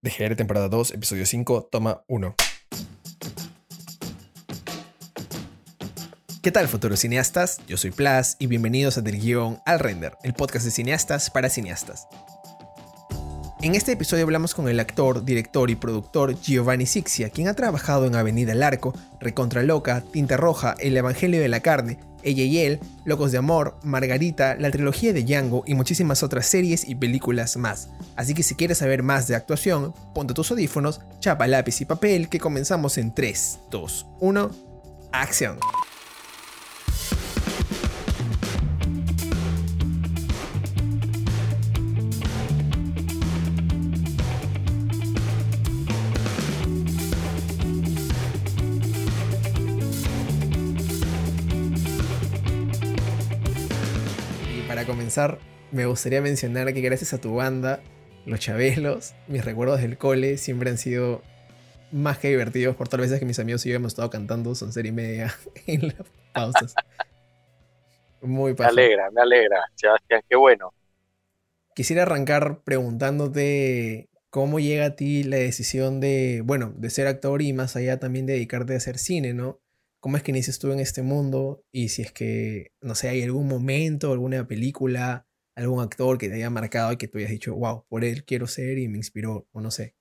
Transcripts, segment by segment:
DGR temporada 2, episodio 5, toma 1. ¿Qué tal futuros cineastas? Yo soy Plas y bienvenidos a Del Guión al Render, el podcast de cineastas para cineastas. En este episodio hablamos con el actor, director y productor Giovanni Sixia, quien ha trabajado en Avenida El Arco, Recontra Loca, Tinta Roja, El Evangelio de la Carne, ella y él, Locos de Amor, Margarita, la trilogía de Django y muchísimas otras series y películas más. Así que si quieres saber más de actuación, ponte tus audífonos, chapa lápiz y papel que comenzamos en 3, 2, 1, acción. Me gustaría mencionar que gracias a tu banda, Los Chabelos, mis recuerdos del cole siempre han sido más que divertidos por todas las veces que mis amigos y yo hemos estado cantando son serie y media en las pausas. Muy Me alegra, me alegra, Sebastián, qué bueno. Quisiera arrancar preguntándote cómo llega a ti la decisión de, bueno, de ser actor y más allá también dedicarte a hacer cine, ¿no? Cómo es que inicias tú en este mundo y si es que, no sé, hay algún momento, alguna película, algún actor que te haya marcado y que tú hayas dicho, wow, por él quiero ser y me inspiró, o no sé.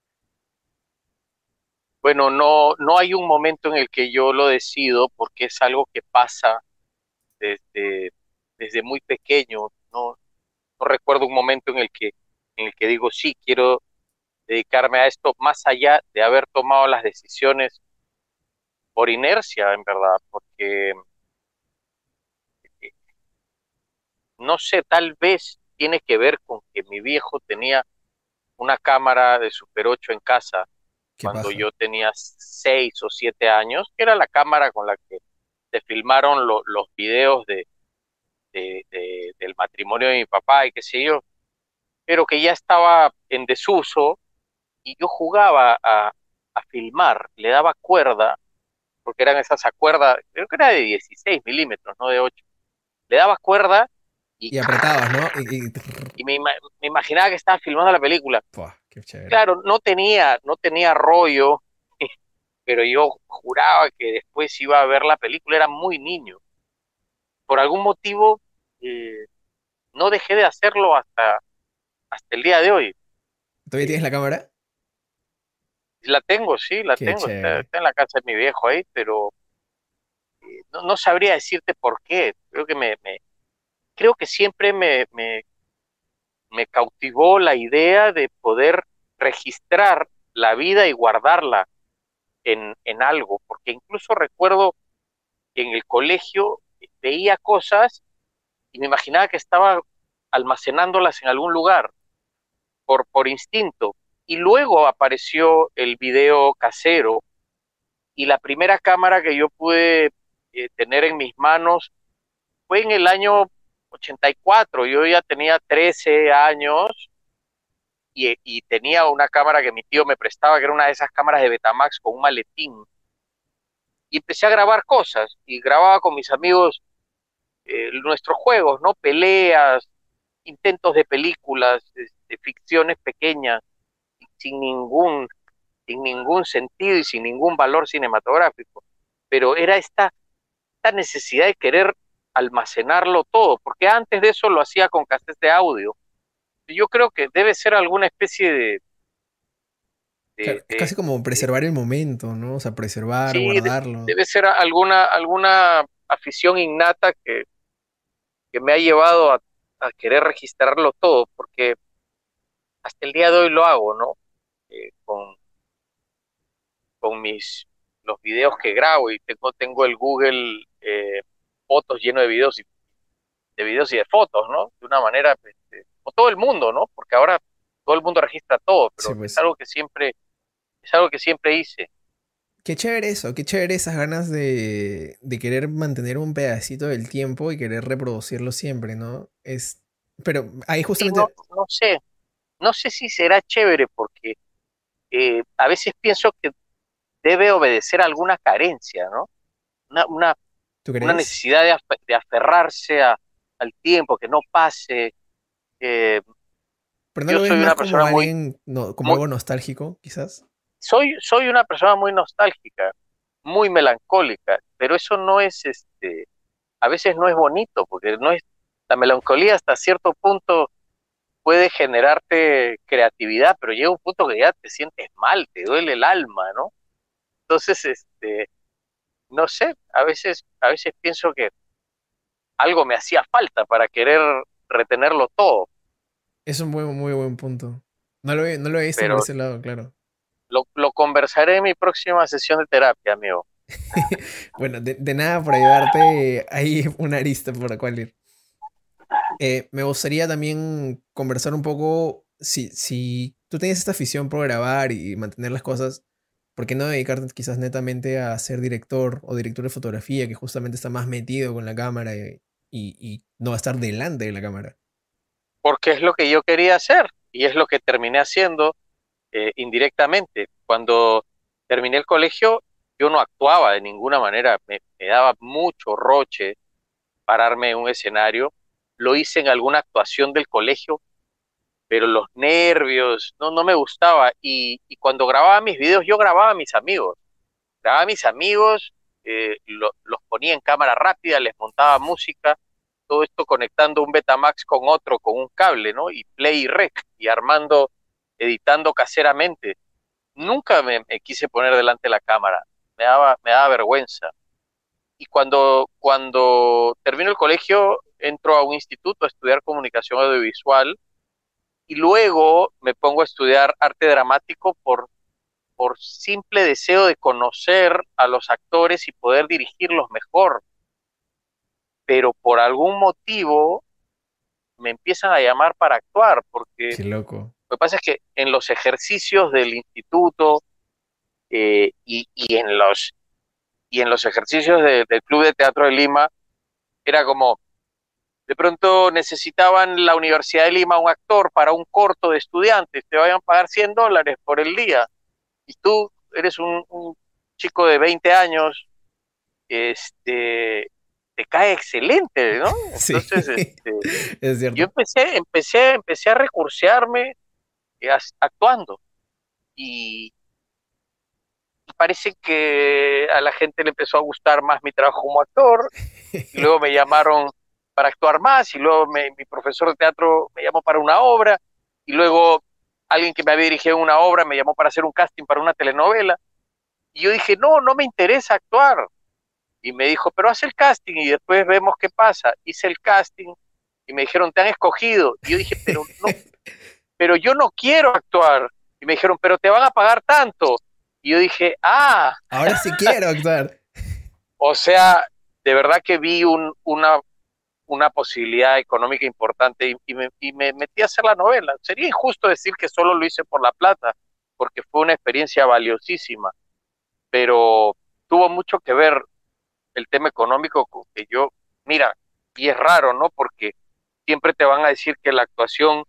Bueno, no, no hay un momento en el que yo lo decido porque es algo que pasa desde, desde muy pequeño. No, no recuerdo un momento en el que en el que digo sí quiero dedicarme a esto más allá de haber tomado las decisiones por inercia, en verdad, porque eh, no sé, tal vez tiene que ver con que mi viejo tenía una cámara de Super 8 en casa cuando yo tenía 6 o 7 años, que era la cámara con la que se filmaron los videos de, del matrimonio de mi papá y qué sé yo, pero que ya estaba en desuso y yo jugaba a, a filmar, le daba cuerda porque eran esas cuerdas, creo que era de 16 milímetros, no de 8. Le dabas cuerda y, y apretabas, ¿no? Y, me, imaginaba que estaba filmando la película. Claro, no tenía, no tenía rollo, pero yo juraba que después iba a ver la película, era muy niño. Por algún motivo eh, no dejé de hacerlo hasta, hasta el día de hoy. ¿Todavía tienes la cámara? La tengo, sí, la tengo. Está, en la casa de mi viejo ahí, pero eh, no, sabría decirte por qué. Creo que me, creo que siempre me, me, cautivó la idea de poder registrar la vida y guardarla en, en algo, porque incluso recuerdo que en el colegio veía cosas y me imaginaba que estaba almacenándolas en algún lugar por, por instinto, y luego apareció el video casero y la primera cámara que yo pude eh, tener en mis manos fue en el año 84. Yo ya tenía 13 años y, tenía una cámara que mi tío me prestaba, que era una de esas cámaras de Betamax con un maletín. Y empecé a grabar cosas y grababa con mis amigos eh, nuestros juegos, ¿no? Peleas, intentos de películas, de este, ficciones pequeñas sin ningún, sin ningún sentido y sin ningún valor cinematográfico. Pero era esta, esta necesidad de querer almacenarlo todo, porque antes de eso lo hacía con cassettes de audio. Yo creo que debe ser alguna especie de... es casi como preservar el momento, ¿no? O sea, preservar, guardarlo. Debe ser alguna, alguna afición innata que, que me ha llevado a, a querer registrarlo todo, porque hasta el día de hoy lo hago, ¿no? Eh, con, con mis los videos que grabo y tengo, tengo el Google eh, Fotos lleno de videos y de videos y de fotos, ¿no? De una manera, este, como todo el mundo, ¿no? Porque ahora todo el mundo registra todo, pero es pues. algo que siempre, es algo que siempre hice. Qué chévere eso, qué chévere esas ganas de, de querer mantener un pedacito del tiempo y querer reproducirlo siempre, ¿no? Es, pero ahí justamente... no, sé, no sé si será chévere porque eh, a veces pienso que debe obedecer a alguna carencia, ¿no? Una, una, una necesidad de, aferrarse a, al tiempo, que no pase. Eh, Pero no lo soy una persona como alguien, como algo nostálgico, quizás. Soy, soy una persona muy nostálgica, muy melancólica, pero eso no es, este, a veces no es bonito, porque no es, la melancolía hasta cierto punto puede generarte creatividad, pero llega un punto que ya te sientes mal, te duele el alma, ¿no? Entonces, este, no sé, a veces, a veces pienso que algo me hacía falta para querer retenerlo todo. Es un muy, muy buen punto. No lo, no lo he visto por ese lado, claro. Lo, lo, conversaré en mi próxima sesión de terapia, amigo. bueno, de, nada por ayudarte, hay una arista por la cual ir. Eh, me gustaría también conversar un poco, si, si tú tienes esta afición por grabar y mantener las cosas, ¿por qué no dedicarte quizás netamente a ser director o director de fotografía, que justamente está más metido con la cámara y, no va a estar delante de la cámara? Porque es lo que yo quería hacer y es lo que terminé haciendo eh, indirectamente. Cuando terminé el colegio, yo no actuaba de ninguna manera, me, daba mucho roche pararme en un escenario. Lo hice en alguna actuación del colegio, pero los nervios, no, no me gustaba. Y, cuando grababa mis videos, yo grababa a mis amigos. Grababa a mis amigos, eh, los ponía en cámara rápida, les montaba música, todo esto conectando un Betamax con otro, con un cable, ¿no? Y play y rec, y armando, editando caseramente. Nunca me, quise poner delante de la cámara, me daba, me daba vergüenza. Y cuando, cuando termino el colegio, entro a un instituto a estudiar comunicación audiovisual y luego me pongo a estudiar arte dramático por, por simple deseo de conocer a los actores y poder dirigirlos mejor. Pero por algún motivo me empiezan a llamar para actuar, porque loco. lo que pasa es que en los ejercicios del instituto eh, y, en los, y en los ejercicios del Club de Teatro de Lima, era como, de pronto necesitaban la Universidad de Lima un actor para un corto de estudiantes, te vayan a pagar 100 dólares por el día. Y tú eres un, chico de 20 años, este, te cae excelente, ¿no? Entonces, este, es yo empecé, empecé, empecé a recursearme eh, actuando. Y, parece que a la gente le empezó a gustar más mi trabajo como actor. Y luego me llamaron para actuar más y luego mi profesor de teatro me llamó para una obra y luego alguien que me había dirigido una obra me llamó para hacer un casting para una telenovela y yo dije, no, no me interesa actuar. Y me dijo, pero haz el casting y después vemos qué pasa. Hice el casting y me dijeron, te han escogido. Y yo dije, pero no, pero yo no quiero actuar. Y me dijeron, pero te van a pagar tanto. Y yo dije, ah. Ahora sí quiero actuar. o sea, de verdad que vi un, una una posibilidad económica importante y, me, metí a hacer la novela. Sería injusto decir que solo lo hice por la plata, porque fue una experiencia valiosísima, pero tuvo mucho que ver el tema económico con que yo, mira, y es raro, ¿no? Porque siempre te van a decir que la actuación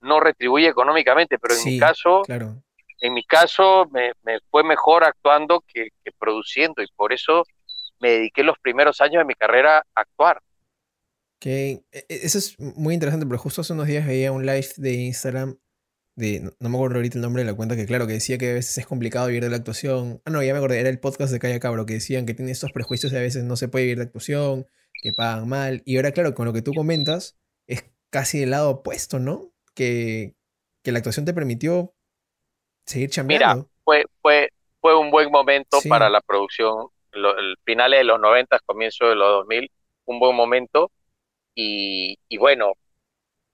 no retribuye económicamente, pero en mi caso, en mi caso me, fue mejor actuando que, produciendo y por eso me dediqué los primeros años de mi carrera a actuar. Que e, e, eso es muy interesante, porque justo hace unos días veía un live de Instagram de, no, me acuerdo ahorita el nombre de la cuenta, que claro, que decía que a veces es complicado vivir de la actuación. Ah, no, ya me acordé, era el podcast de Calla Cabro, que decían que tiene estos prejuicios y a veces no se puede vivir de actuación, que pagan mal. Y ahora, claro, con lo que tú comentas, es casi del lado opuesto, ¿no? Que, que la actuación te permitió seguir chambeando. Mira, fue, fue, fue un buen momento para la producción, el finales de los 90, comienzo de los 2000, un buen momento y, bueno,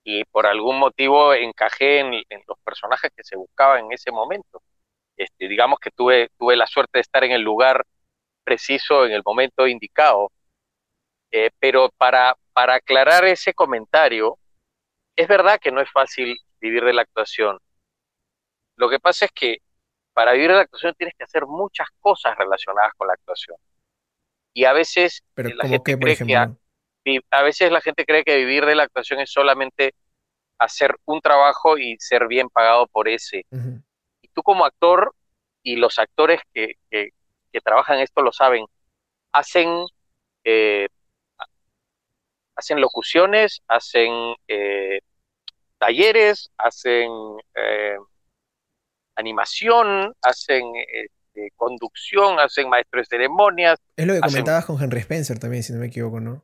y por algún motivo encajé en, los personajes que se buscaban en ese momento. Este, digamos que tuve, tuve la suerte de estar en el lugar preciso, en el momento indicado. Eh, pero para, para aclarar ese comentario, es verdad que no es fácil vivir de la actuación. Lo que pasa es que para vivir de la actuación tienes que hacer muchas cosas relacionadas con la actuación. Y a veces Pero la gente por ejemplo? a veces la gente cree que vivir de la actuación es solamente hacer un trabajo y ser bien pagado por ese. Y tú como actor, y los actores que, que, trabajan esto lo saben, hacen, eh, hacen locuciones, hacen, eh, talleres, hacen eh, animación, hacen este, conducción, hacen maestro de ceremonias. Es lo que comentabas con Henry Spencer también, si no me equivoco, ¿no?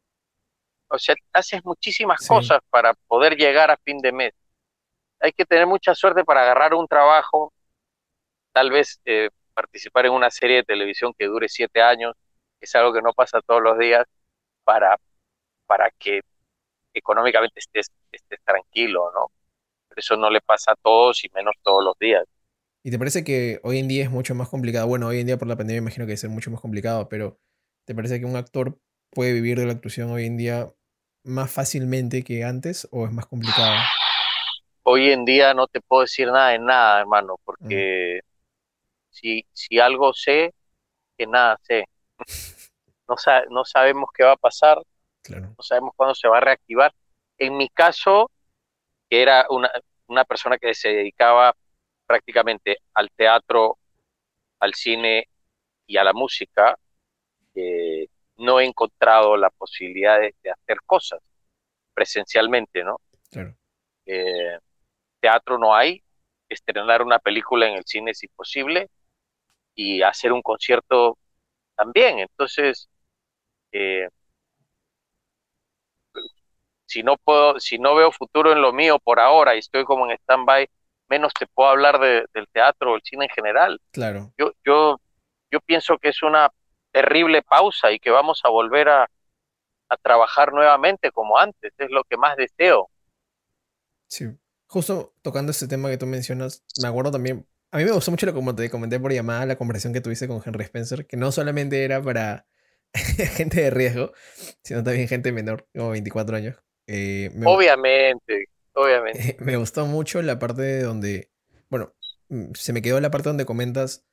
O sea, haces muchísimas cosas para poder llegar a fin de mes. Hay que tener mucha suerte para agarrar un trabajo, tal vez eh, participar en una serie de televisión que dure siete años, es algo que no pasa todos los días, para, para que económicamente estés, estés tranquilo, ¿no? Pero eso no le pasa a todos y menos todos los días. ¿Y te parece que hoy en día es mucho más complicado? Bueno, hoy en día por la pandemia imagino que ser mucho más complicado, pero ¿te parece que un actor puede vivir de la actuación hoy en día más fácilmente que antes o es más complicado? Hoy en día no te puedo decir nada de nada, hermano, porque mm. si, si algo sé, que nada sé. No, no sabemos qué va a pasar, no sabemos cuándo se va a reactivar. En mi caso, que era una, una persona que se dedicaba prácticamente al teatro, al cine y a la música, eh, no he encontrado la posibilidad de, hacer cosas presencialmente, ¿no? Eh, teatro no hay, estrenar una película en el cine es imposible y hacer un concierto también. Entonces, eh, si no puedo, si no veo futuro en lo mío por ahora y estoy como en stand-by, menos te puedo hablar del teatro o el cine en general. Claro. Yo, yo, yo pienso que es una terrible pausa y que vamos a volver a, a trabajar nuevamente como antes, es lo que más deseo. Sí, justo tocando este tema que tú mencionas, me acuerdo también, a mí me gustó mucho lo como te comenté por llamada, la conversación que tuviste con Henry Spencer, que no solamente era para gente de riesgo, sino también gente menor, como 24 años. Eh, obviamente, obviamente. me gustó mucho la parte donde, bueno, mm, se me quedó la parte donde comentas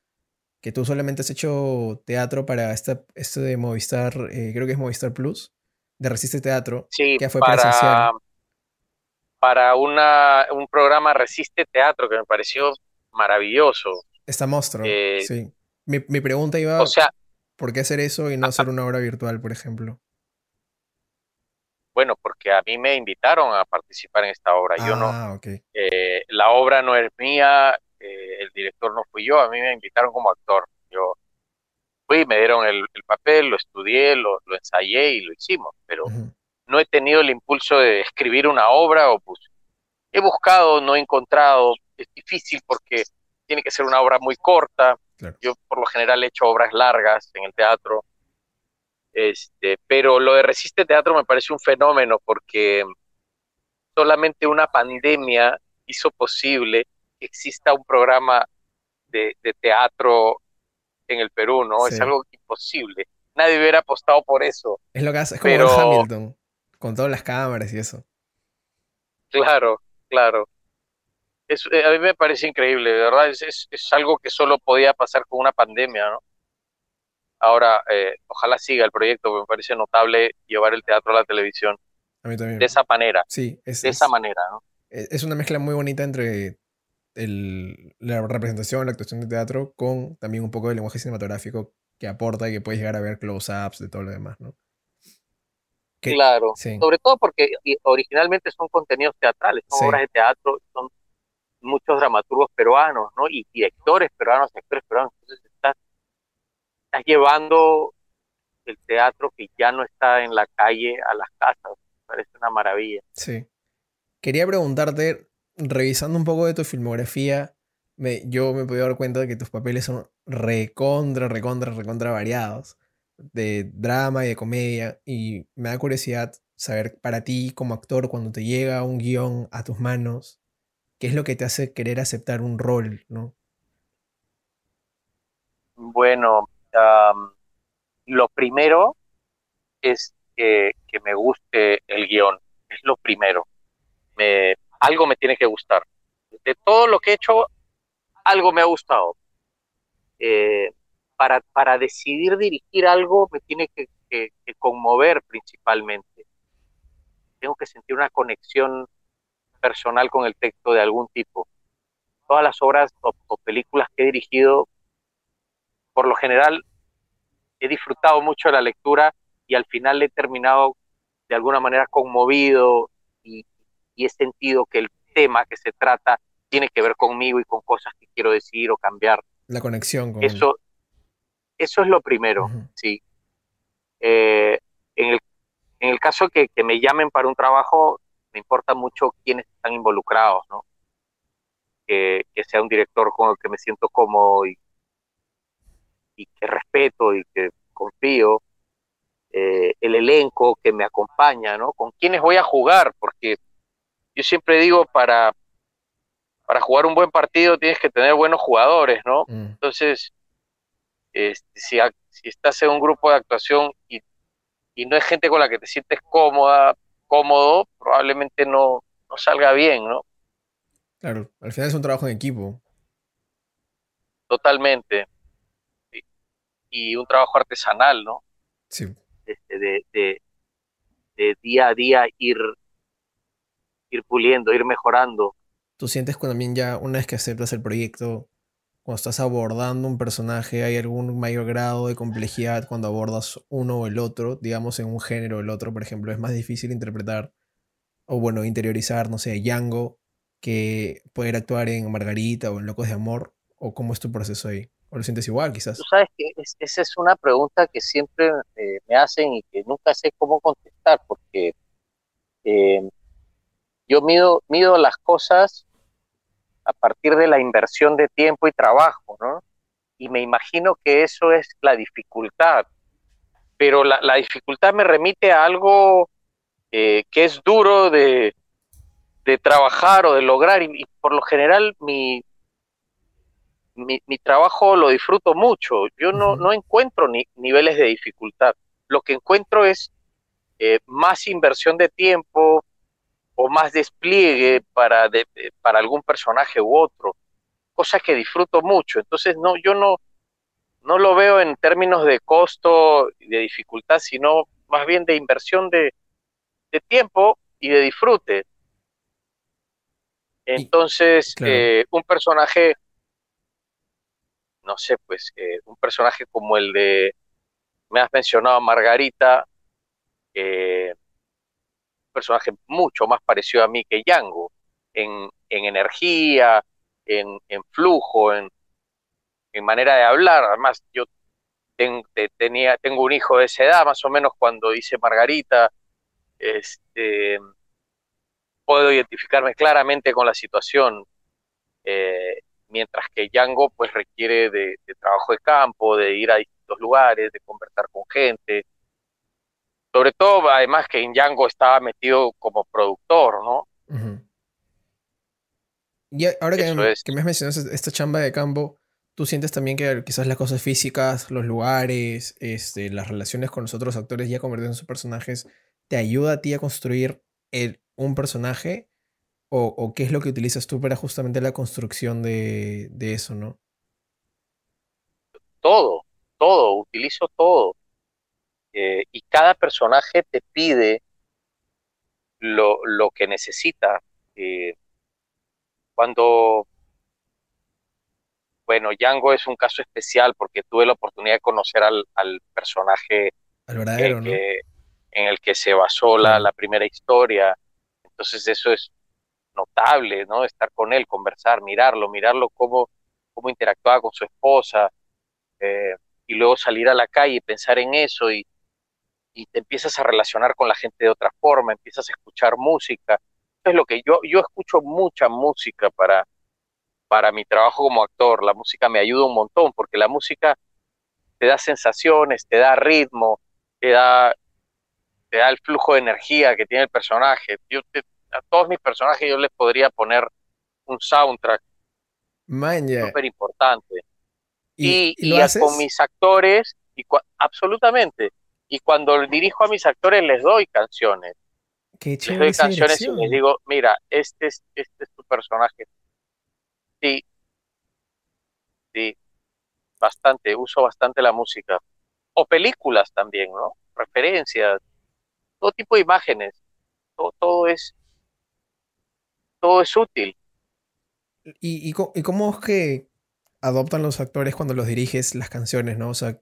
que tú solamente has hecho teatro para esta, esto de Movistar, eh, creo que es Movistar Plus, de Resiste Teatro, sí, que fue para, presencial. Para una, un programa Resiste Teatro que me pareció maravilloso. Está monstruo, eh, sí. Mi, mi, pregunta iba, o sea, ¿por qué hacer eso y no hacer una obra virtual, por ejemplo? Bueno, porque a mí me invitaron a participar en esta obra. Yo no. Ah, eh, la obra no es mía, eh, el director no fui yo, a mí me invitaron como actor. Yo fui, me dieron el, papel, lo estudié, lo, ensayé y lo hicimos, pero no he tenido el impulso de escribir una obra o pues he buscado, no he encontrado, es difícil porque tiene que ser una obra muy corta. Yo por lo general he hecho obras largas en el teatro. Este, pero lo de Resiste Teatro me parece un fenómeno porque solamente una pandemia hizo posible exista un programa de, teatro en el Perú, ¿no? Es algo imposible. Nadie hubiera apostado por eso. Es lo que hace, es como Hamilton, con todas las cámaras y eso. Claro, claro. Es, eh, a mí me parece increíble, de verdad, es, es, algo que solo podía pasar con una pandemia, ¿no? Ahora, eh, ojalá siga el proyecto, me parece notable llevar el teatro a la televisión. A mí también. De esa manera. Sí, es, de esa manera, ¿no? Es una mezcla muy bonita entre el, la representación, la actuación de teatro, con también un poco de lenguaje cinematográfico que aporta y que puedes llegar a ver close-ups de todo lo demás, ¿no? claro, sobre todo porque originalmente son contenidos teatrales, son obras de teatro, son muchos dramaturgos peruanos, ¿no? Y directores peruanos, actores peruanos. Entonces estás, llevando el teatro que ya no está en la calle a las casas. parece una maravilla. Sí. Quería preguntarte, revisando un poco de tu filmografía, me, yo me he podido dar cuenta de que tus papeles son recontra, recontra, recontra variados. De drama y de comedia. Y me da curiosidad saber para ti como actor, cuando te llega un guion a tus manos, ¿qué es lo que te hace querer aceptar un rol, no? Bueno, lo primero es que, que, me guste el guion, es lo primero. Me, algo me tiene que gustar. De todo lo que he hecho, algo me ha gustado. Eh, para, para decidir dirigir algo me tiene que, conmover principalmente. Tengo que sentir una conexión personal con el texto de algún tipo. Todas las obras o películas que he dirigido, por lo general, he disfrutado mucho de la lectura y al final he terminado de alguna manera conmovido y, y he sentido que el tema que se trata tiene que ver conmigo y con cosas que quiero decir o cambiar. La conexión con eso. Eso es lo primero, sí. Eh, en, el, en el caso que, que me llamen para un trabajo, me importa mucho quiénes están involucrados, ¿no? Que, que, sea un director con el que me siento cómodo y, y que respeto y que confío, eh, el elenco que me acompaña, ¿no? Con quiénes voy a jugar, porque yo siempre digo, para, para jugar un buen partido tienes que tener buenos jugadores, ¿no? Mm. Entonces, este, si, si estás en un grupo de actuación y, y no es gente con la que te sientes cómoda, cómodo, probablemente no, no salga bien, ¿no? Claro, al final es un trabajo en equipo. Totalmente. Y un trabajo artesanal, ¿no? Sí. Este, de, de, de, día a día ir, ir puliendo, ir mejorando. ¿Tú sientes cuando también ya una vez que aceptas el proyecto, cuando estás abordando un personaje, hay algún mayor grado de complejidad cuando abordas uno o el otro, digamos en un género o el otro, por ejemplo, es más difícil interpretar o bueno, interiorizar, no sé, Django, que poder actuar en Margarita o en Locos de Amor, o cómo es tu proceso ahí, o lo sientes igual quizás. Tú sabes que esa es una pregunta que siempre eh, me hacen y que nunca sé cómo contestar, porque eh, yo mido, mido las cosas a partir de la inversión de tiempo y trabajo, ¿no? Y me imagino que eso es la dificultad. Pero la, dificultad me remite a algo eh, que es duro de, trabajar o de lograr y, por lo general mi, mi, trabajo lo disfruto mucho. Yo no, no encuentro ni, niveles de dificultad. Lo que encuentro es eh, más inversión de tiempo, o más despliegue para, para algún personaje u otro, cosa que disfruto mucho. Entonces, no, yo no, no lo veo en términos de costo y de dificultad, sino más bien de inversión de, tiempo y de disfrute. Entonces, eh, un personaje, no sé, pues, eh, un personaje como el de, me has mencionado, Margarita, eh, personaje mucho más parecido a mí que Yango, en, energía, en, flujo, en, manera de hablar. Además, yo tenía, tengo un hijo de esa edad, más o menos cuando hice Margarita, este, puedo identificarme claramente con la situación, eh, mientras que Yango pues requiere de, trabajo de campo, de ir a distintos lugares, de conversar con gente, sobre todo, además que en Django estaba metido como productor, ¿no? Y ahora que, me, has mencionado esta chamba de campo, ¿tú sientes también que quizás las cosas físicas, los lugares, este, las relaciones con los otros actores ya convertidos en sus personajes, te ayuda a ti a construir el, un personaje? O, qué es lo que utilizas tú para justamente la construcción de, de eso, no? Todo, todo, utilizo todo. Eh, y cada personaje te pide lo, lo que necesita. Eh, cuando, bueno, Django es un caso especial porque tuve la oportunidad de conocer al, al personaje en el que se basó la, la, primera historia. Entonces eso es notable, ¿no? Estar con él, conversar, mirarlo, mirarlo cómo, cómo interactuaba con su esposa, eh, y luego salir a la calle y pensar en eso y, y te empiezas a relacionar con la gente de otra forma, empiezas a escuchar música. Es lo que yo, yo escucho mucha música para, para mi trabajo como actor. La música me ayuda un montón porque la música te da sensaciones, te da ritmo, te da, te da el flujo de energía que tiene el personaje. Yo a todos mis personajes yo les podría poner un soundtrack súper importante. Y, con mis actores, y absolutamente y cuando dirijo a mis actores les doy canciones. les doy canciones y les digo, mira, este es, este es tu personaje. Sí, sí, bastante, uso bastante la música. O películas también, ¿no? Referencias, todo tipo de imágenes. Todo, todo es todo es útil. ¿Y, y, ¿Y cómo es que adoptan los actores cuando los diriges las canciones, no? O sea,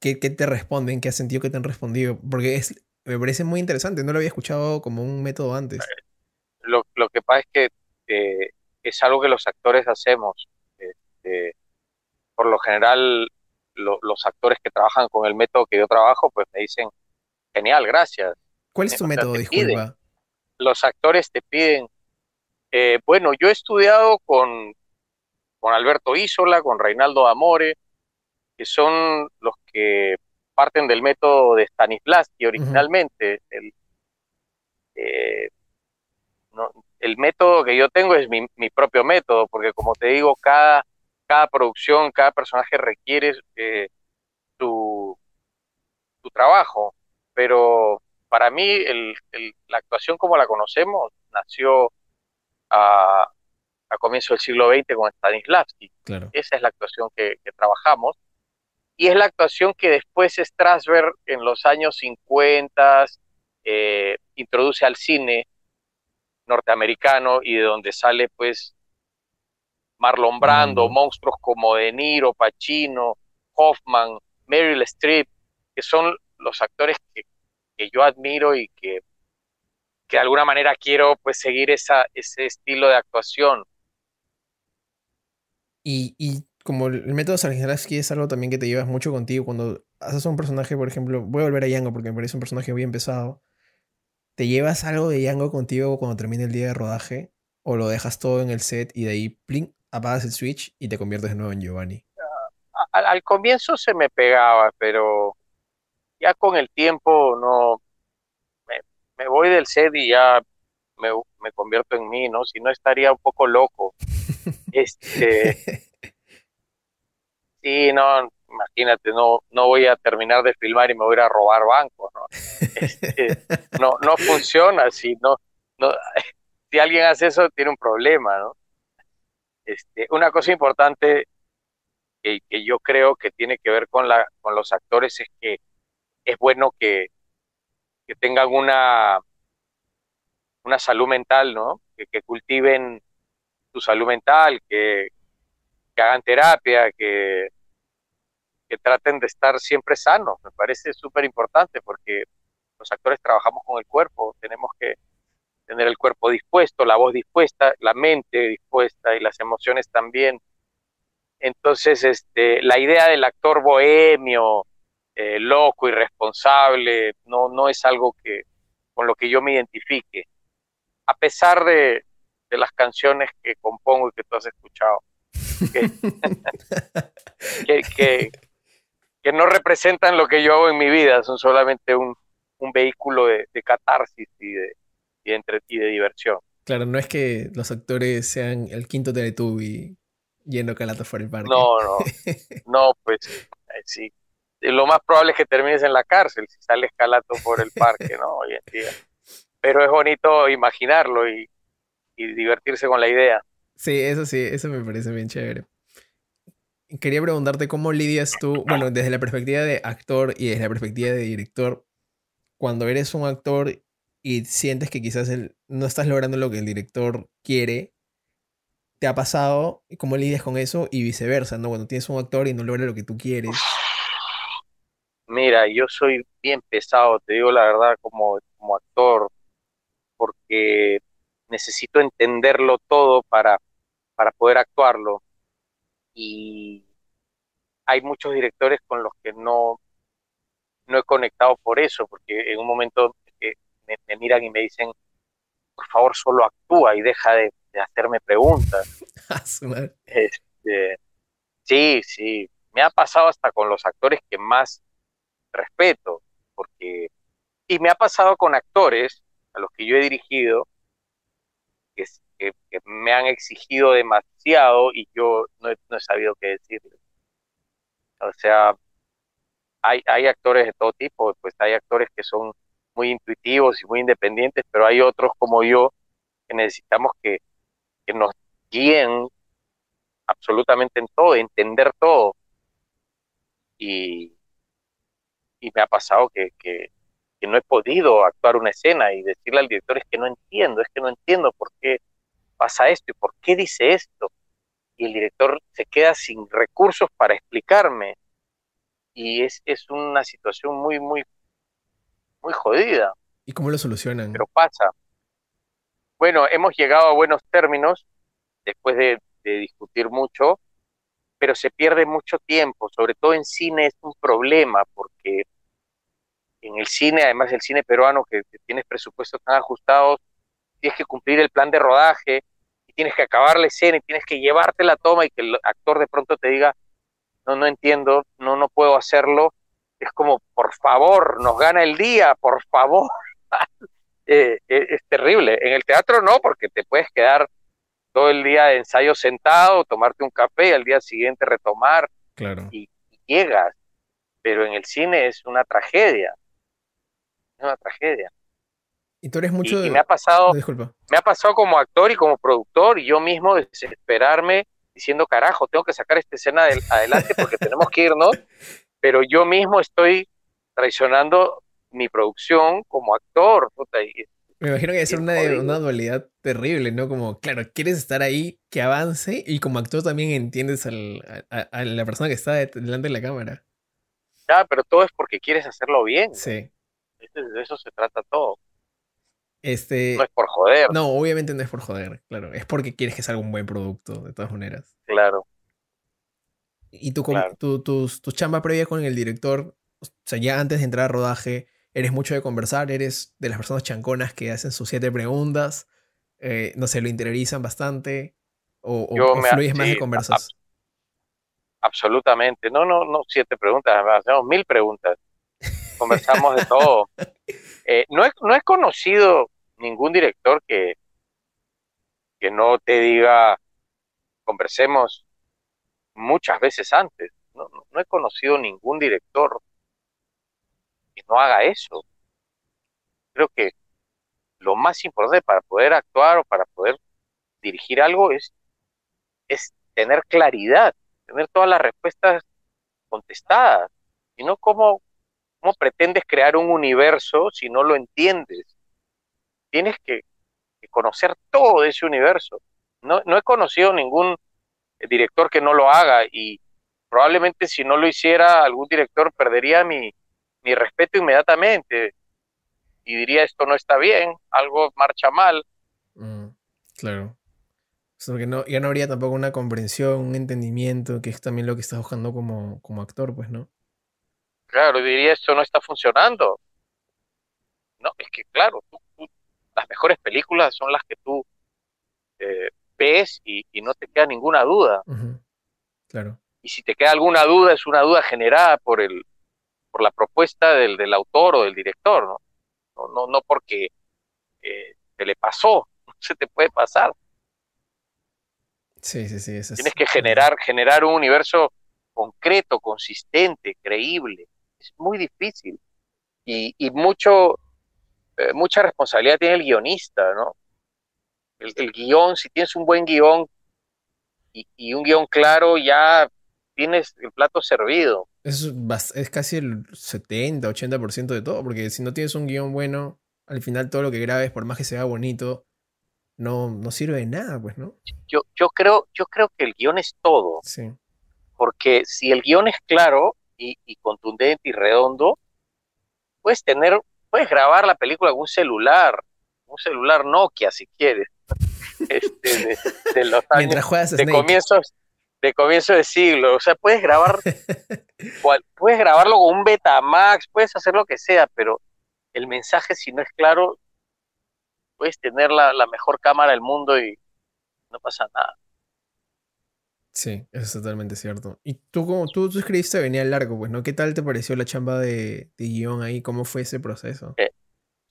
¿Qué, te responden? ¿Qué has sentido que te han respondido? Porque es, me parece muy interesante, no lo había escuchado como un método antes. Lo, lo que pasa es que eh, es algo que los actores hacemos. Este, por lo general, los actores que trabajan con el método que yo trabajo, pues me dicen, genial, gracias. ¿Cuál es tu método, disculpa? los actores te piden, eh, bueno, yo he estudiado con, con Alberto Isola, con Reinaldo Amore, que son los que parten del método de Stanislavski originalmente. el, eh, el método que yo tengo es mi, propio método, porque como te digo, cada, cada producción, cada personaje requiere eh, su, su trabajo, pero para mí el, la actuación como la conocemos nació a, a comienzo del siglo XX con Stanislavski. Esa es la actuación que, trabajamos. Y es la actuación que después Strasberg en los años 50 eh, introduce al cine norteamericano y de donde sale pues Marlon Brando, monstruos como De Niro, Pacino, Hoffman, Meryl Streep, que son los actores que que yo admiro y que, que de alguna manera quiero pues seguir esa, ese estilo de actuación. Y, y como el método Stanislavski es algo también que te llevas mucho contigo cuando haces un personaje, por ejemplo, voy a volver a Yango porque me parece un personaje bien pesado. ¿Te llevas algo de Yango contigo cuando termine el día de rodaje? ¿O lo dejas todo en el set y de ahí pling, apagas el switch y te conviertes de nuevo en Giovanni? al, comienzo se me pegaba, pero ya con el tiempo no me, voy del set y ya me, convierto en mí, ¿no? Si no estaría un poco loco. Este sí, no, imagínate, no, no voy a terminar de filmar y me voy a ir a robar bancos, ¿no? Este, no, no funciona así, no, no, si alguien hace eso tiene un problema, ¿no? Este, una cosa importante que, que, yo creo que tiene que ver con, la, con los actores es que es bueno que, que tengan una, una salud mental, ¿no? Que, cultiven su salud mental, que, hagan terapia, que, que traten de estar siempre sanos. Me parece súper importante porque los actores trabajamos con el cuerpo, tenemos que tener el cuerpo dispuesto, la voz dispuesta, la mente dispuesta y las emociones también. Entonces, este, la idea del actor bohemio, eh, loco, irresponsable, no, no es algo que con lo que yo me identifique, a pesar de, las canciones que compongo y que tú has escuchado, que, que, no representan lo que yo hago en mi vida, son solamente un, vehículo de, catarsis y de, y de, y de diversión. Claro, no es que los actores sean el quinto Teletubby yendo calato por el parque. No, no, no, pues eh, sí, lo más probable es que termines en la cárcel si sales calato por el parque, ¿no? Hoy en día. Pero es bonito imaginarlo y, divertirse con la idea. Sí, eso sí, eso me parece bien chévere. Quería preguntarte cómo lidias tú, bueno, desde la perspectiva de actor y desde la perspectiva de director, cuando eres un actor y sientes que quizás no estás logrando lo que el director quiere, ¿te ha pasado? ¿Cómo lidias con eso? Y viceversa, ¿no? Cuando tienes un actor y no logra lo que tú quieres. Mira, yo soy bien pesado, te digo la verdad, como, como actor, porque necesito entenderlo todo para, para poder actuarlo. Y hay muchos directores con los que no, no he conectado por eso, porque en un momento me, miran y me dicen, por favor, solo actúa y deja de, hacerme preguntas. este, sí, sí, me ha pasado hasta con los actores que más respeto, porque, y me ha pasado con actores a los que yo he dirigido, que, me han exigido demasiado y yo no he, sabido qué decirles. O sea, hay, hay actores de todo tipo, pues hay actores que son muy intuitivos y muy independientes, pero hay otros como yo que necesitamos que, que nos guíen absolutamente en todo, entender todo. Y, y me ha pasado que, que, no he podido actuar una escena y decirle al director es que no entiendo, es que no entiendo por qué pasa esto y por qué dice esto. Y el director se queda sin recursos para explicarme. Y es, es una situación muy, muy, muy jodida. ¿Y cómo lo solucionan? Pero pasa. bueno, hemos llegado a buenos términos después de, discutir mucho, pero se pierde mucho tiempo, sobre todo en cine es un problema porque en el cine, además el cine peruano que, tienes presupuestos tan ajustados, tienes que cumplir el plan de rodaje y tienes que acabar la escena y tienes que llevarte la toma y que el actor de pronto te diga, no, no entiendo, no, no puedo hacerlo. Es como, por favor, nos gana el día, por favor. Eh, eh, es terrible. En el teatro no, porque te puedes quedar todo el día de ensayo sentado, tomarte un café y al día siguiente retomar. Claro. Y, llegas. Pero en el cine es una tragedia. Una tragedia. Y tú eres mucho. Y, me ha pasado. Me ha pasado como actor y como productor, y yo mismo desesperarme diciendo, carajo, tengo que sacar esta escena adelante porque tenemos que irnos. Pero yo mismo estoy traicionando mi producción como actor. me imagino que debe ser una, una, dualidad terrible, ¿no? Como, claro, quieres estar ahí, que avance, y como actor también entiendes al, a, la persona que está delante de la cámara. Ya, pero todo es porque quieres hacerlo bien. Sí. De eso se trata todo. Este, no es por joder. No, obviamente no es por joder, claro. Es porque quieres que salga un buen producto, de todas maneras. Claro. Y tu, tu, tu chamba previa con el director, o sea, ya antes de entrar a rodaje, eres mucho de conversar, eres de las personas chanconas que hacen sus siete preguntas, eh, no sé, lo interiorizan bastante, o, fluyes más de conversas. absolutamente, no, no, no siete preguntas, hacemos mil preguntas, conversamos de todo. Eh, no, he, no conocido ningún director que, que no te diga, conversemos muchas veces antes. No, no, he conocido ningún director que no haga eso. Creo que lo más importante para poder actuar o para poder dirigir algo es, es tener claridad, tener todas las respuestas contestadas, y no como ¿Cómo pretendes crear un universo si no lo entiendes? Tienes que, conocer todo ese universo. No, he conocido ningún director que no lo haga y probablemente si no lo hiciera algún director perdería mi, respeto inmediatamente y diría esto no está bien, algo marcha mal. Mm, claro. Porque no, ya no habría tampoco una comprensión, un entendimiento, que es también lo que estás buscando como, como actor, pues, ¿no? Claro, diría, esto no está funcionando. No, es que claro, las mejores películas son las que tú eh, ves y, no te queda ninguna duda. Claro. Y si te queda alguna duda, es una duda generada por el por la propuesta del, del autor o del director, ¿no? No, no, no porque eh, te le pasó, no se te puede pasar. Sí, sí, sí. Tienes que generar, generar un universo concreto, consistente, creíble es muy difícil. Y, mucho, eh, mucha responsabilidad tiene el guionista, ¿no? El, guion, si tienes un buen guion y, un guion claro, ya tienes el plato servido. Es, es casi el 70, 80% de todo, porque si no tienes un guion bueno, al final todo lo que grabes, por más que sea bonito, no, no sirve de nada, pues, ¿no? Yo, yo, creo, yo creo que el guion es todo. Sí. Porque si el guion es claro, y, contundente y redondo, puedes tener, puedes grabar la película con un celular, un celular Nokia si quieres, este, de, los años, de comienzos de comienzo de siglo, o sea, puedes grabar, puedes grabarlo con un Betamax, puedes hacer lo que sea, pero el mensaje si no es claro, puedes tener la mejor cámara del mundo y no pasa nada. Sí, eso es totalmente cierto. Y tú, como tú, tú escribiste Venía Largo, pues, ¿no? ¿Qué tal te pareció la chamba de, guion ahí? ¿Cómo fue ese proceso? Eh,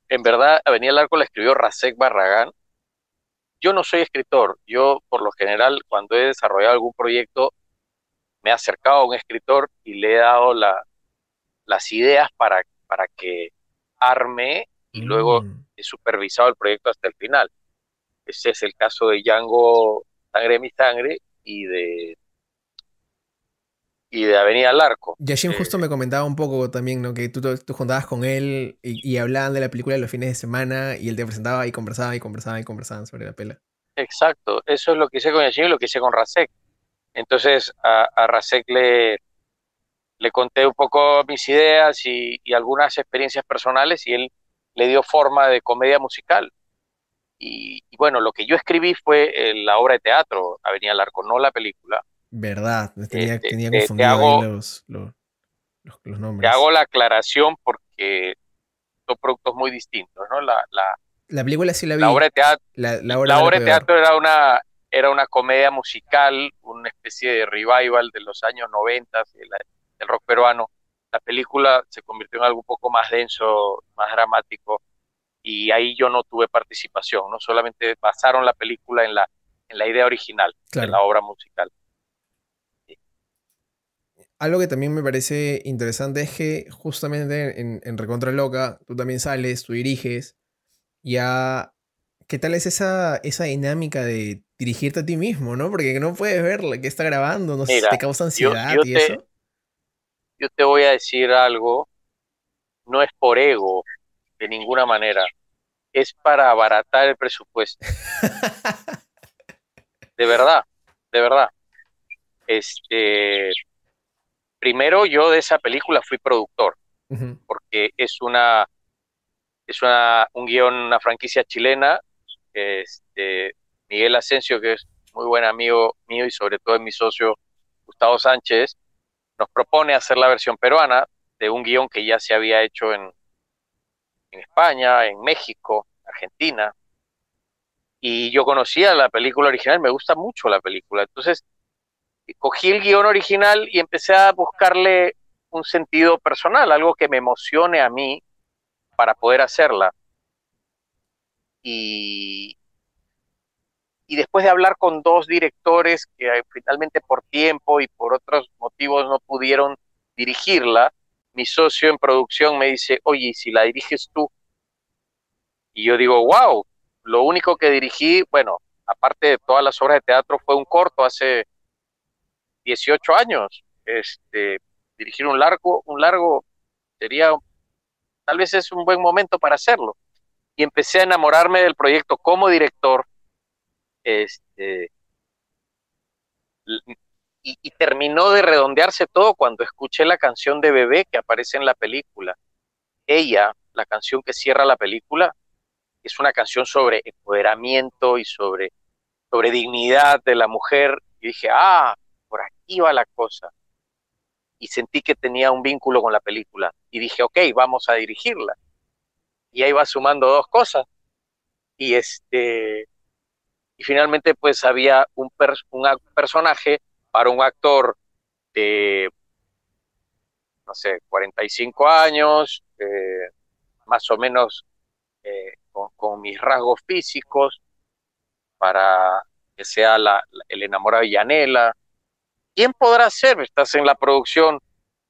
en verdad, Avenida Largo la escribió Rasek Barragán. Yo no soy escritor. Yo, por lo general, cuando he desarrollado algún proyecto, me he acercado a un escritor y le he dado la, las ideas para, para que arme y luego mm. he supervisado el proyecto hasta el final. Ese es el caso de Django Sangre de mi Sangre y de y de Avenida al Arco. Yashin justo me comentaba un poco también, ¿no? Que tú, tú juntabas con él y, hablaban de la película de los fines de semana y él te presentaba y conversaba y conversaba y conversaban sobre la pela. Exacto, eso es lo que hice con Yashin y lo que hice con Rasek. Entonces a, a Rasek le, le conté un poco mis ideas y, y, algunas experiencias personales y él le dio forma de comedia musical. Y, bueno, lo que yo escribí fue eh, la obra de teatro, Avenida Larco, no la película. Verdad, tenía, este, tenía confundido los, los, nombres. Te hago la aclaración porque son productos muy distintos, ¿no? La, la, la película sí la vi. La obra de teatro, la, obra de teatro era una, era una comedia musical, una especie de revival de los años 90 del rock peruano. La película se convirtió en algo un poco más denso, más dramático, y ahí yo no tuve participación, no solamente basaron la película en la, en la idea original de la obra musical. Algo que también me parece interesante es que justamente en, en Recontra Loca tú también sales, tú diriges, ya... ¿Qué tal es esa, esa dinámica de dirigirte a ti mismo, no? Porque no puedes ver que está grabando, no sé, te causa ansiedad y eso. Yo te voy a decir algo, no es por ego, de ninguna manera. Es para abaratar el presupuesto. de verdad, de verdad. Este, primero yo de esa película fui productor, porque es una, es una, un guion, una franquicia chilena. Este, Miguel Asensio, que es muy buen amigo mío y sobre todo es mi socio Gustavo Sánchez, nos propone hacer la versión peruana de un guion que ya se había hecho en, en España, en México, Argentina. Y yo conocía la película original, me gusta mucho la película. Entonces, cogí el guion original y empecé a buscarle un sentido personal, algo que me emocione a mí para poder hacerla. Y, y después de hablar con dos directores que finalmente por tiempo y por otros motivos no pudieron dirigirla, mi socio en producción me dice, oye, ¿y si la diriges tú? Y yo digo, wow, lo único que dirigí, bueno, aparte de todas las obras de teatro, fue un corto hace 18 años. Este, dirigir un largo, un largo sería, tal vez es un buen momento para hacerlo. Y empecé a enamorarme del proyecto como director. Este, y, terminó de redondearse todo cuando escuché la canción de Bebé que aparece en la película. Ella, la canción que cierra la película, es una canción sobre empoderamiento y sobre, sobre dignidad de la mujer. Y dije, ah, por aquí va la cosa. Y sentí que tenía un vínculo con la película. Y dije, ok, vamos a dirigirla. Y ahí va sumando dos cosas. Y este y finalmente pues había un, un personaje para un actor de, no sé, 45 años, eh, más o menos eh, con, mis rasgos físicos, para que sea la, el enamorado de Yanela. ¿Quién podrá ser? Estás en la producción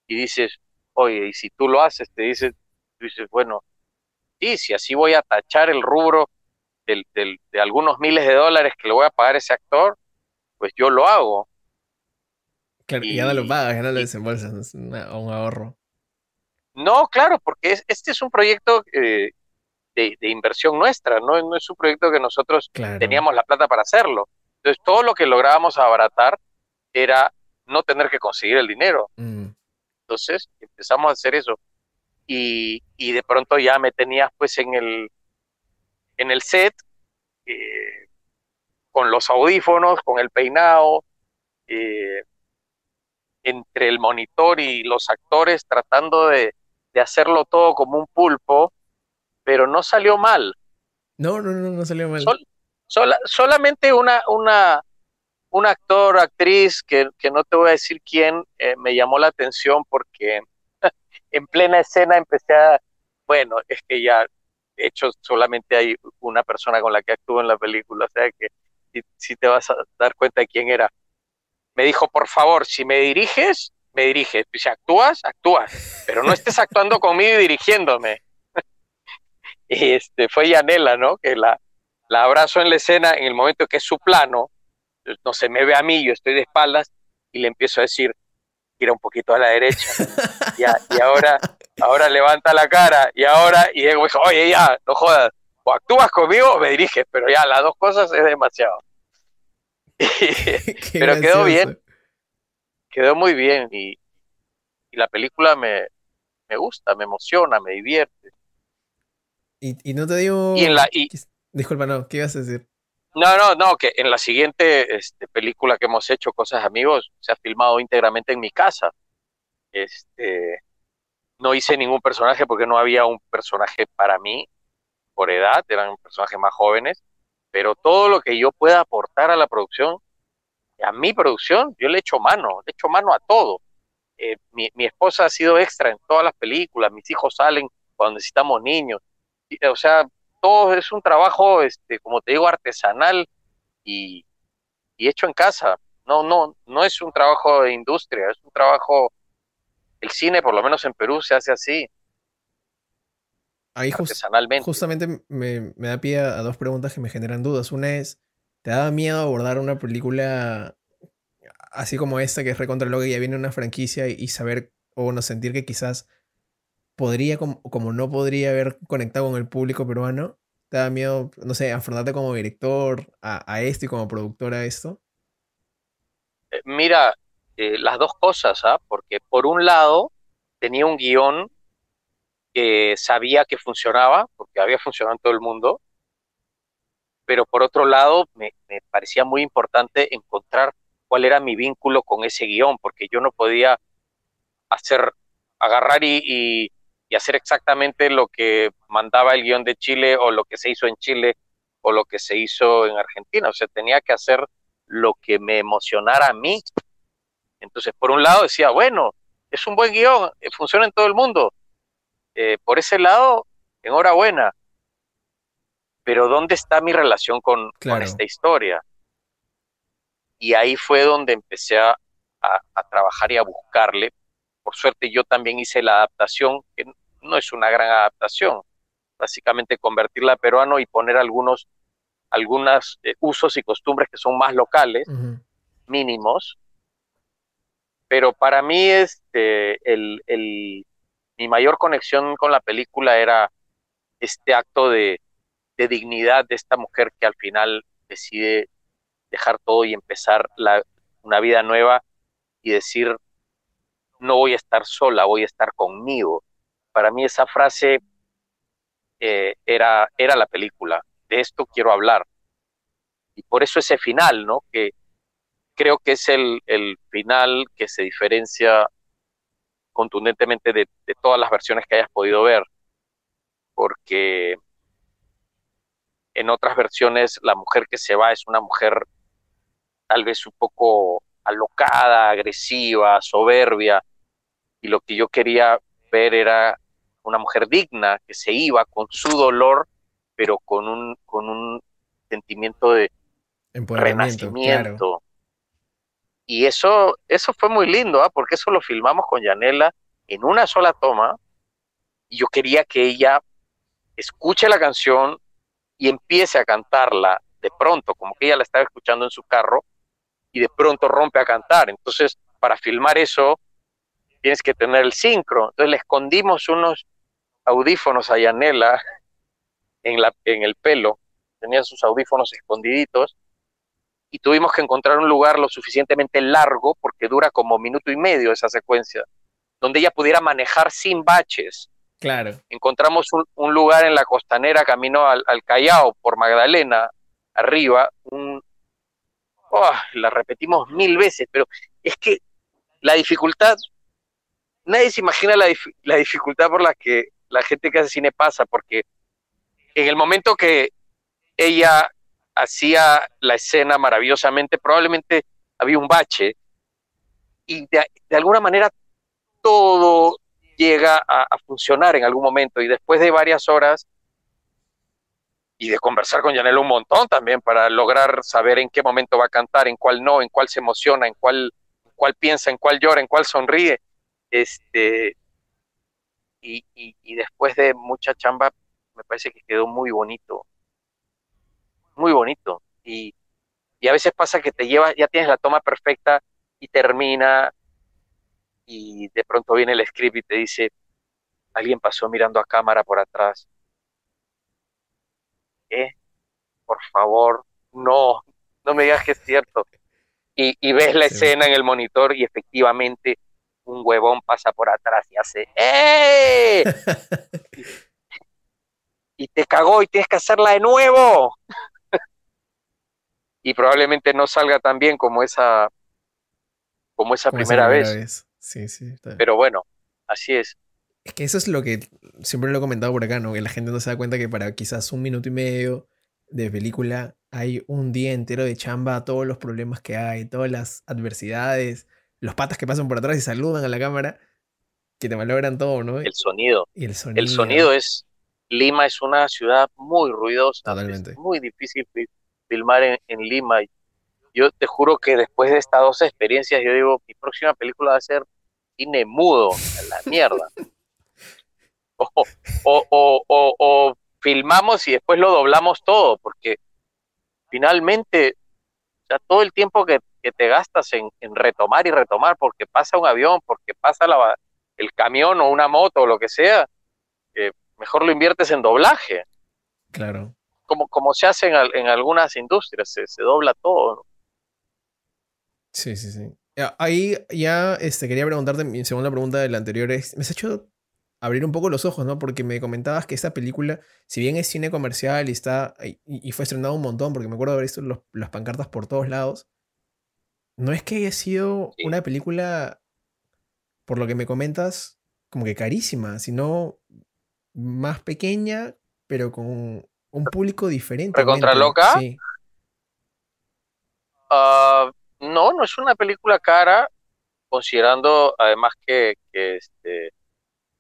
y dices, oye, y si tú lo haces, te dices, dices, bueno, sí, si así voy a tachar el rubro del, de algunos miles de dólares que le voy a pagar a ese actor, pues yo lo hago y, ya no lo pagas, ya no lo desembolsas, es un ahorro. No, claro, porque este es un proyecto eh, de, inversión nuestra, ¿no? no es un proyecto que nosotros teníamos la plata para hacerlo. Entonces, todo lo que lográbamos abaratar era no tener que conseguir el dinero. Mm. Entonces, empezamos a hacer eso. Y, y, de pronto ya me tenías pues en el, en el set, eh, con los audífonos, con el peinado, eh, entre el monitor y los actores tratando de, hacerlo todo como un pulpo, pero no salió mal. No, no, no, no salió mal. solamente una, una, un actor, actriz, que, no te voy a decir quién, eh, me llamó la atención porque en plena escena empecé a, bueno, es que ya, de hecho, solamente hay una persona con la que actúo en la película, o sea que si te vas a dar cuenta de quién era me dijo, por favor, si me diriges, me diriges. Si actúas, actúas. Pero no estés actuando conmigo y dirigiéndome. y este, fue Yanela, ¿no? Que la, la abrazo en la escena en el momento que es su plano. No se me ve a mí, yo estoy de espaldas y le empiezo a decir, gira un poquito a la derecha. y, y ahora, ahora levanta la cara. Y ahora, y digo, oye, ya, no jodas. O actúas conmigo o me diriges, pero ya las dos cosas es demasiado. Pero quedó bien. Quedó muy bien y, la película me, me, gusta, me emociona, me divierte. Y, no te digo... Y en la, y, Disculpa, no, ¿qué ibas a decir? No, no, no, que en la siguiente este, película que hemos hecho, Cosas Amigos, se ha filmado íntegramente en mi casa. Este, no hice ningún personaje porque no había un personaje para mí por edad, eran personajes más jóvenes, pero todo lo que yo pueda aportar a la producción, a mi producción, yo le echo mano, le echo mano a todo. Eh, mi, mi, esposa ha sido extra en todas las películas, mis hijos salen cuando necesitamos niños. o sea, todo es un trabajo, este, como te digo, artesanal y, hecho en casa. No, no, no es un trabajo de industria, es un trabajo, el cine, por lo menos en Perú, se hace así. Ahí artesanalmente. justamente me, me, da pie a dos preguntas que me generan dudas. Una es, ¿te daba miedo abordar una película así como esta, que es recontra que ya viene una franquicia y, saber o no sentir que quizás podría, como, como, no podría haber conectado con el público peruano? ¿Te da miedo, no sé, afrontarte como director a, esto y como productor a esto? Eh, mira, eh, las dos cosas, ¿ah? Porque por un lado tenía un guion que sabía que funcionaba, porque había funcionado en todo el mundo, pero por otro lado me, parecía muy importante encontrar cuál era mi vínculo con ese guion, porque yo no podía hacer, agarrar y y hacer exactamente lo que mandaba el guion de Chile o lo que se hizo en Chile o lo que se hizo en Argentina. O sea, tenía que hacer lo que me emocionara a mí. Entonces, por un lado decía, bueno, es un buen guion, eh, funciona en todo el mundo. Eh, por ese lado, enhorabuena. Pero ¿dónde está mi relación con, esta historia? Y ahí fue donde empecé a, a, trabajar y a buscarle. Por suerte yo también hice la adaptación, que no es una gran adaptación. Básicamente convertirla a peruano y poner algunos algunos eh, usos y costumbres que son más locales, mínimos. Pero para mí este, el, el, mi mayor conexión con la película era este acto de, dignidad de esta mujer que al final decide dejar todo y empezar la, una vida nueva y decir, no voy a estar sola, voy a estar conmigo para mí esa frase eh, era, era la película, de esto quiero hablar. Y por eso ese final, ¿no? Que creo que es el, final que se diferencia contundentemente de, de, todas las versiones que hayas podido ver, porque en otras versiones la mujer que se va es una mujer tal vez un poco alocada, agresiva, soberbia, y lo que yo quería ver era una mujer digna que se iba con su dolor, pero con un, con un sentimiento de renacimiento. Y eso, eso fue muy lindo, ¿ah? porque eso lo filmamos con Yanela en una sola toma. Y yo quería que ella escuche la canción y empiece a cantarla de pronto, como que ella la estaba escuchando en su carro y de pronto rompe a cantar. Entonces, para filmar eso, tienes que tener el sincro. Entonces le escondimos unos audífonos a Yanela en, la, en el pelo, tenía sus audífonos escondiditos y tuvimos que encontrar un lugar lo suficientemente largo, porque dura como minuto y medio esa secuencia, donde ella pudiera manejar sin baches. Claro. Encontramos un, lugar en la costanera, camino al, Callao por Magdalena, arriba, un, oh, la repetimos mil veces, pero es que la dificultad nadie se imagina la, la, dificultad por la que la gente que hace cine pasa, porque en el momento que ella hacía la escena maravillosamente, probablemente había un bache y de, alguna manera todo llega a, funcionar en algún momento y después de varias horas y de conversar con Janela un montón también para lograr saber en qué momento va a cantar, en cuál no, en cuál se emociona, en cuál, cuál piensa, en cuál llora, en cuál sonríe, este, y, después de mucha chamba, me parece que quedó muy bonito. Muy bonito. Y, y a veces pasa que te llevas, ya tienes la toma perfecta y termina y de pronto viene el script y te dice, alguien pasó mirando a cámara por atrás. ¿Qué? Por favor, no, no me digas que es cierto. Y, y ves la escena en el monitor y efectivamente un huevón pasa por atrás y hace ¡Eh! y te cagó y tienes que hacerla de nuevo. Y probablemente no salga tan bien como esa, como esa, primera, vez. Sí, sí. Pero bueno, así es. Es que eso es lo que siempre lo he comentado por acá, ¿no? Que la gente no se da cuenta que para quizás un minuto y medio de película hay un día entero de chamba, todos los problemas que hay, todas las adversidades, los patas que pasan por atrás y saludan a la cámara, que te malogran todo, ¿no? El sonido. Y el sonido. El sonido es. Lima es una ciudad muy ruidosa. Totalmente. Es muy difícil filmar en, en Lima. Yo te juro que después de estas dos experiencias, yo digo, mi próxima película va a ser cine mudo, a la mierda. o, o, filmamos y después lo doblamos todo, porque finalmente, ya todo el tiempo que, te gastas en, retomar y retomar, porque pasa un avión, porque pasa la, el camión o una moto o lo que sea, eh, mejor lo inviertes en doblaje. Claro. Como, como se hace en, algunas industrias, se, se dobla todo. Sí, sí, sí. Ahí ya este, quería preguntarte, mi segunda pregunta de la anterior es, me has hecho abrir un poco los ojos, ¿no? Porque me comentabas que esta película, si bien es cine comercial y está y, fue estrenado un montón, porque me acuerdo de haber visto las pancartas por todos lados, no es que haya sido una película, por lo que me comentas, como que carísima, sino más pequeña, pero con un público diferente. contra loca? Sí. Ah, no, no es una película cara, considerando además que, que este,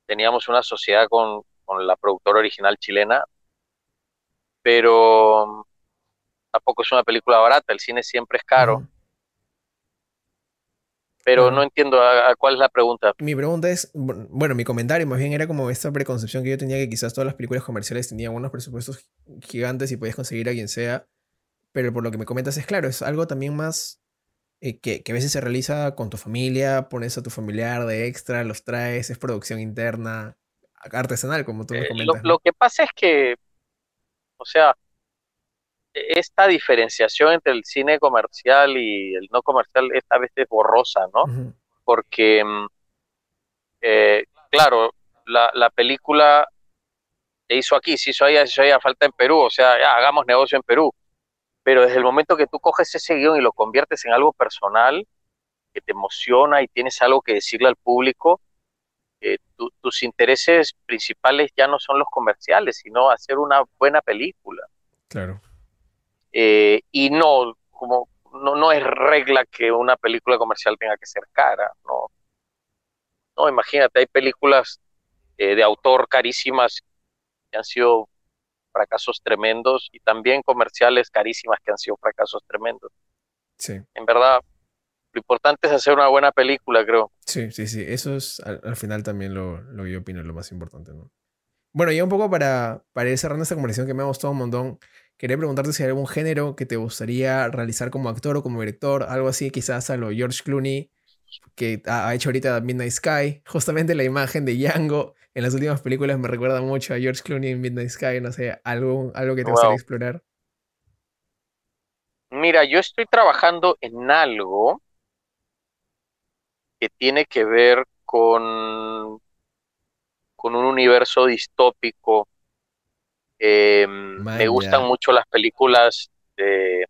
teníamos una sociedad con, la productora original chilena, pero tampoco es una película barata, el cine siempre es caro. Pero no entiendo a, cuál es la pregunta. Mi pregunta es, bueno, mi comentario más bien era como esta preconcepción que yo tenía que quizás todas las películas comerciales tenían unos presupuestos gigantes y podías conseguir a quien sea, pero por lo que me comentas es claro, es algo también más eh, que, a veces se realiza con tu familia, pones a tu familiar de extra, los traes, es producción interna, artesanal, como tú me eh, comentas. lo, que pasa es que, o sea, e, esta diferenciación entre el cine comercial y el no comercial esta vez es borrosa, ¿no? Porque, mm, eh, claro, la, la, película se hizo aquí, se hizo allá, se hizo allá, falta en Perú, o sea, ya hagamos negocio en Perú pero desde el momento que tú coges ese guion y lo conviertes en algo personal, que te emociona y tienes algo que decirle al público, eh, tus intereses principales ya no son los comerciales, sino hacer una buena película. Claro. Eh, y no, como no, no es regla que una película comercial tenga que ser cara, no. No, imagínate, hay películas eh, de autor carísimas que han sido fracasos tremendos y también comerciales carísimas que han sido fracasos tremendos. Sí. En verdad, lo importante es hacer una buena película, creo. Sí, sí, sí. Eso es al, final también lo, lo, que yo opino, lo más importante, ¿no? Bueno, ya un poco para, para ir cerrando esta conversación que me ha gustado un montón, quería preguntarte si hay algún género que te gustaría realizar como actor o como director, algo así, quizás a lo George Clooney, que ha hecho ahorita Midnight Sky, justamente la imagen de Django en las últimas películas me recuerda mucho a George Clooney en Midnight Sky, no sé, algo, algo que te gustaría explorar. Mira, yo estoy trabajando en algo que tiene que ver con, con un universo distópico. Em, me gustan mucho las películas de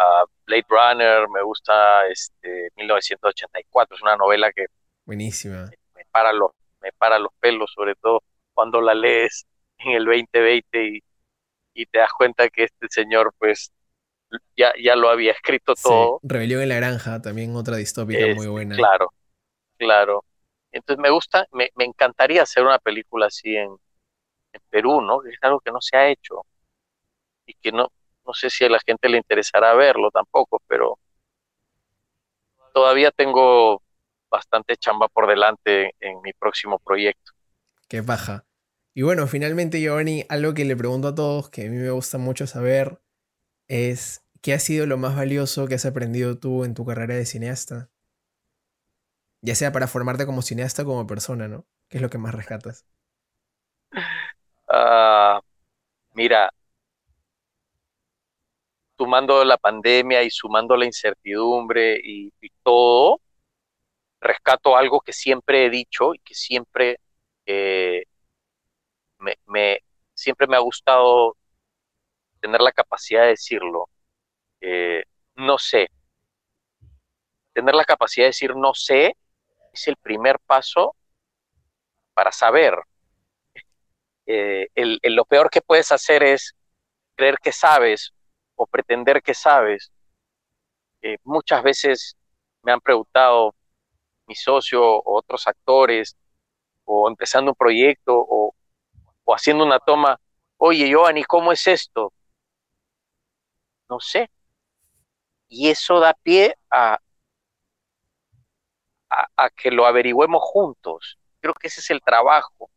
uh, Blade Runner, me gusta este 1984, es una novela que buenísima. Me para los me para los pelos, sobre todo cuando la lees en el 2020 y, y te das cuenta que este señor pues ya, ya lo había escrito todo. Rebelión en la granja, también otra distópica muy buena. Claro, claro. Entonces me gusta, me, me encantaría hacer una película así en, en Perú, ¿no? Que es algo que no se ha hecho y que no, no sé si a la gente le interesará verlo tampoco, pero todavía tengo bastante chamba por delante en mi próximo proyecto. Qué baja. Y bueno, finalmente, Giovanni, algo que le pregunto a todos, que a mí me gusta mucho saber, es ¿qué ha sido lo más valioso que has aprendido tú en tu carrera de cineasta? Ya sea para formarte como cineasta o como persona, ¿no? ¿Qué es lo que más rescatas? Ah, mira, sumando la pandemia y sumando la incertidumbre y todo, rescato algo que siempre he dicho y que siempre eh, me, siempre me ha gustado tener la capacidad de decirlo. Eh, no sé. Tener la capacidad de decir no sé es el primer paso para saber. Eh, lo peor que puedes hacer es creer que sabes o pretender que sabes. Eh, muchas veces me han preguntado mi socio o otros actores, o empezando un proyecto, o, o haciendo una toma, oye, Giovanni, ¿cómo es esto? No sé. Y eso da pie a, a, que lo averigüemos juntos. Creo que ese es el trabajo.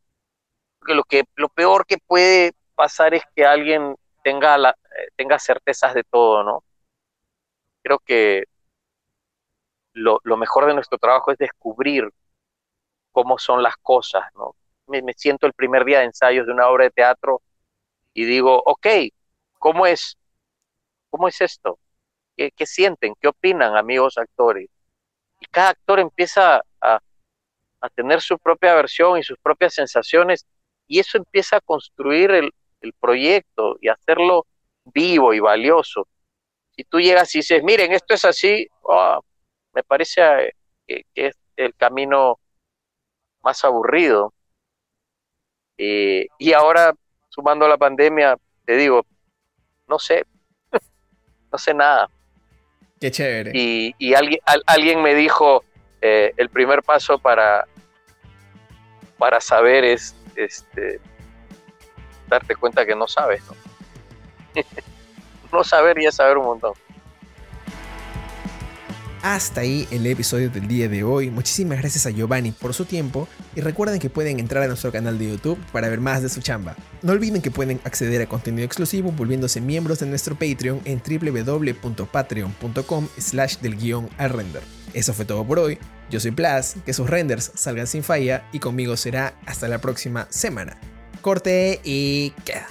Porque lo, que, lo peor que puede pasar es que alguien tenga, la, eh, tenga certezas de todo, ¿no? Creo que lo, lo, mejor de nuestro trabajo es descubrir cómo son las cosas, ¿no? Me, me, siento el primer día de ensayos de una obra de teatro y digo, ok, ¿cómo es? ¿Cómo es esto? ¿Qué, qué sienten? ¿Qué opinan, amigos actores? Y cada actor empieza a, a tener su propia versión y sus propias sensaciones y eso empieza a construir el, el proyecto y hacerlo vivo y valioso. Si tú llegas y dices, miren, esto es así, ah, me parece eh, que, es el camino más aburrido. Eh, y ahora, sumando la pandemia, te digo, no sé, no sé nada. Qué chévere. Y, y alguien, alguien me dijo, eh, el primer paso para, para saber es este, darte cuenta que no sabes, ¿no? no saber y es saber un montón. Hasta ahí el episodio del día de hoy. Muchísimas gracias a Giovanni por su tiempo y recuerden que pueden entrar a nuestro canal de YouTube para ver más de su chamba. No olviden que pueden acceder a contenido exclusivo volviéndose miembros de nuestro Patreon en www.patreon.com slash del guion al render. Eso fue todo por hoy. Yo soy Plas, que sus renders salgan sin falla y conmigo será hasta la próxima semana corte y queda.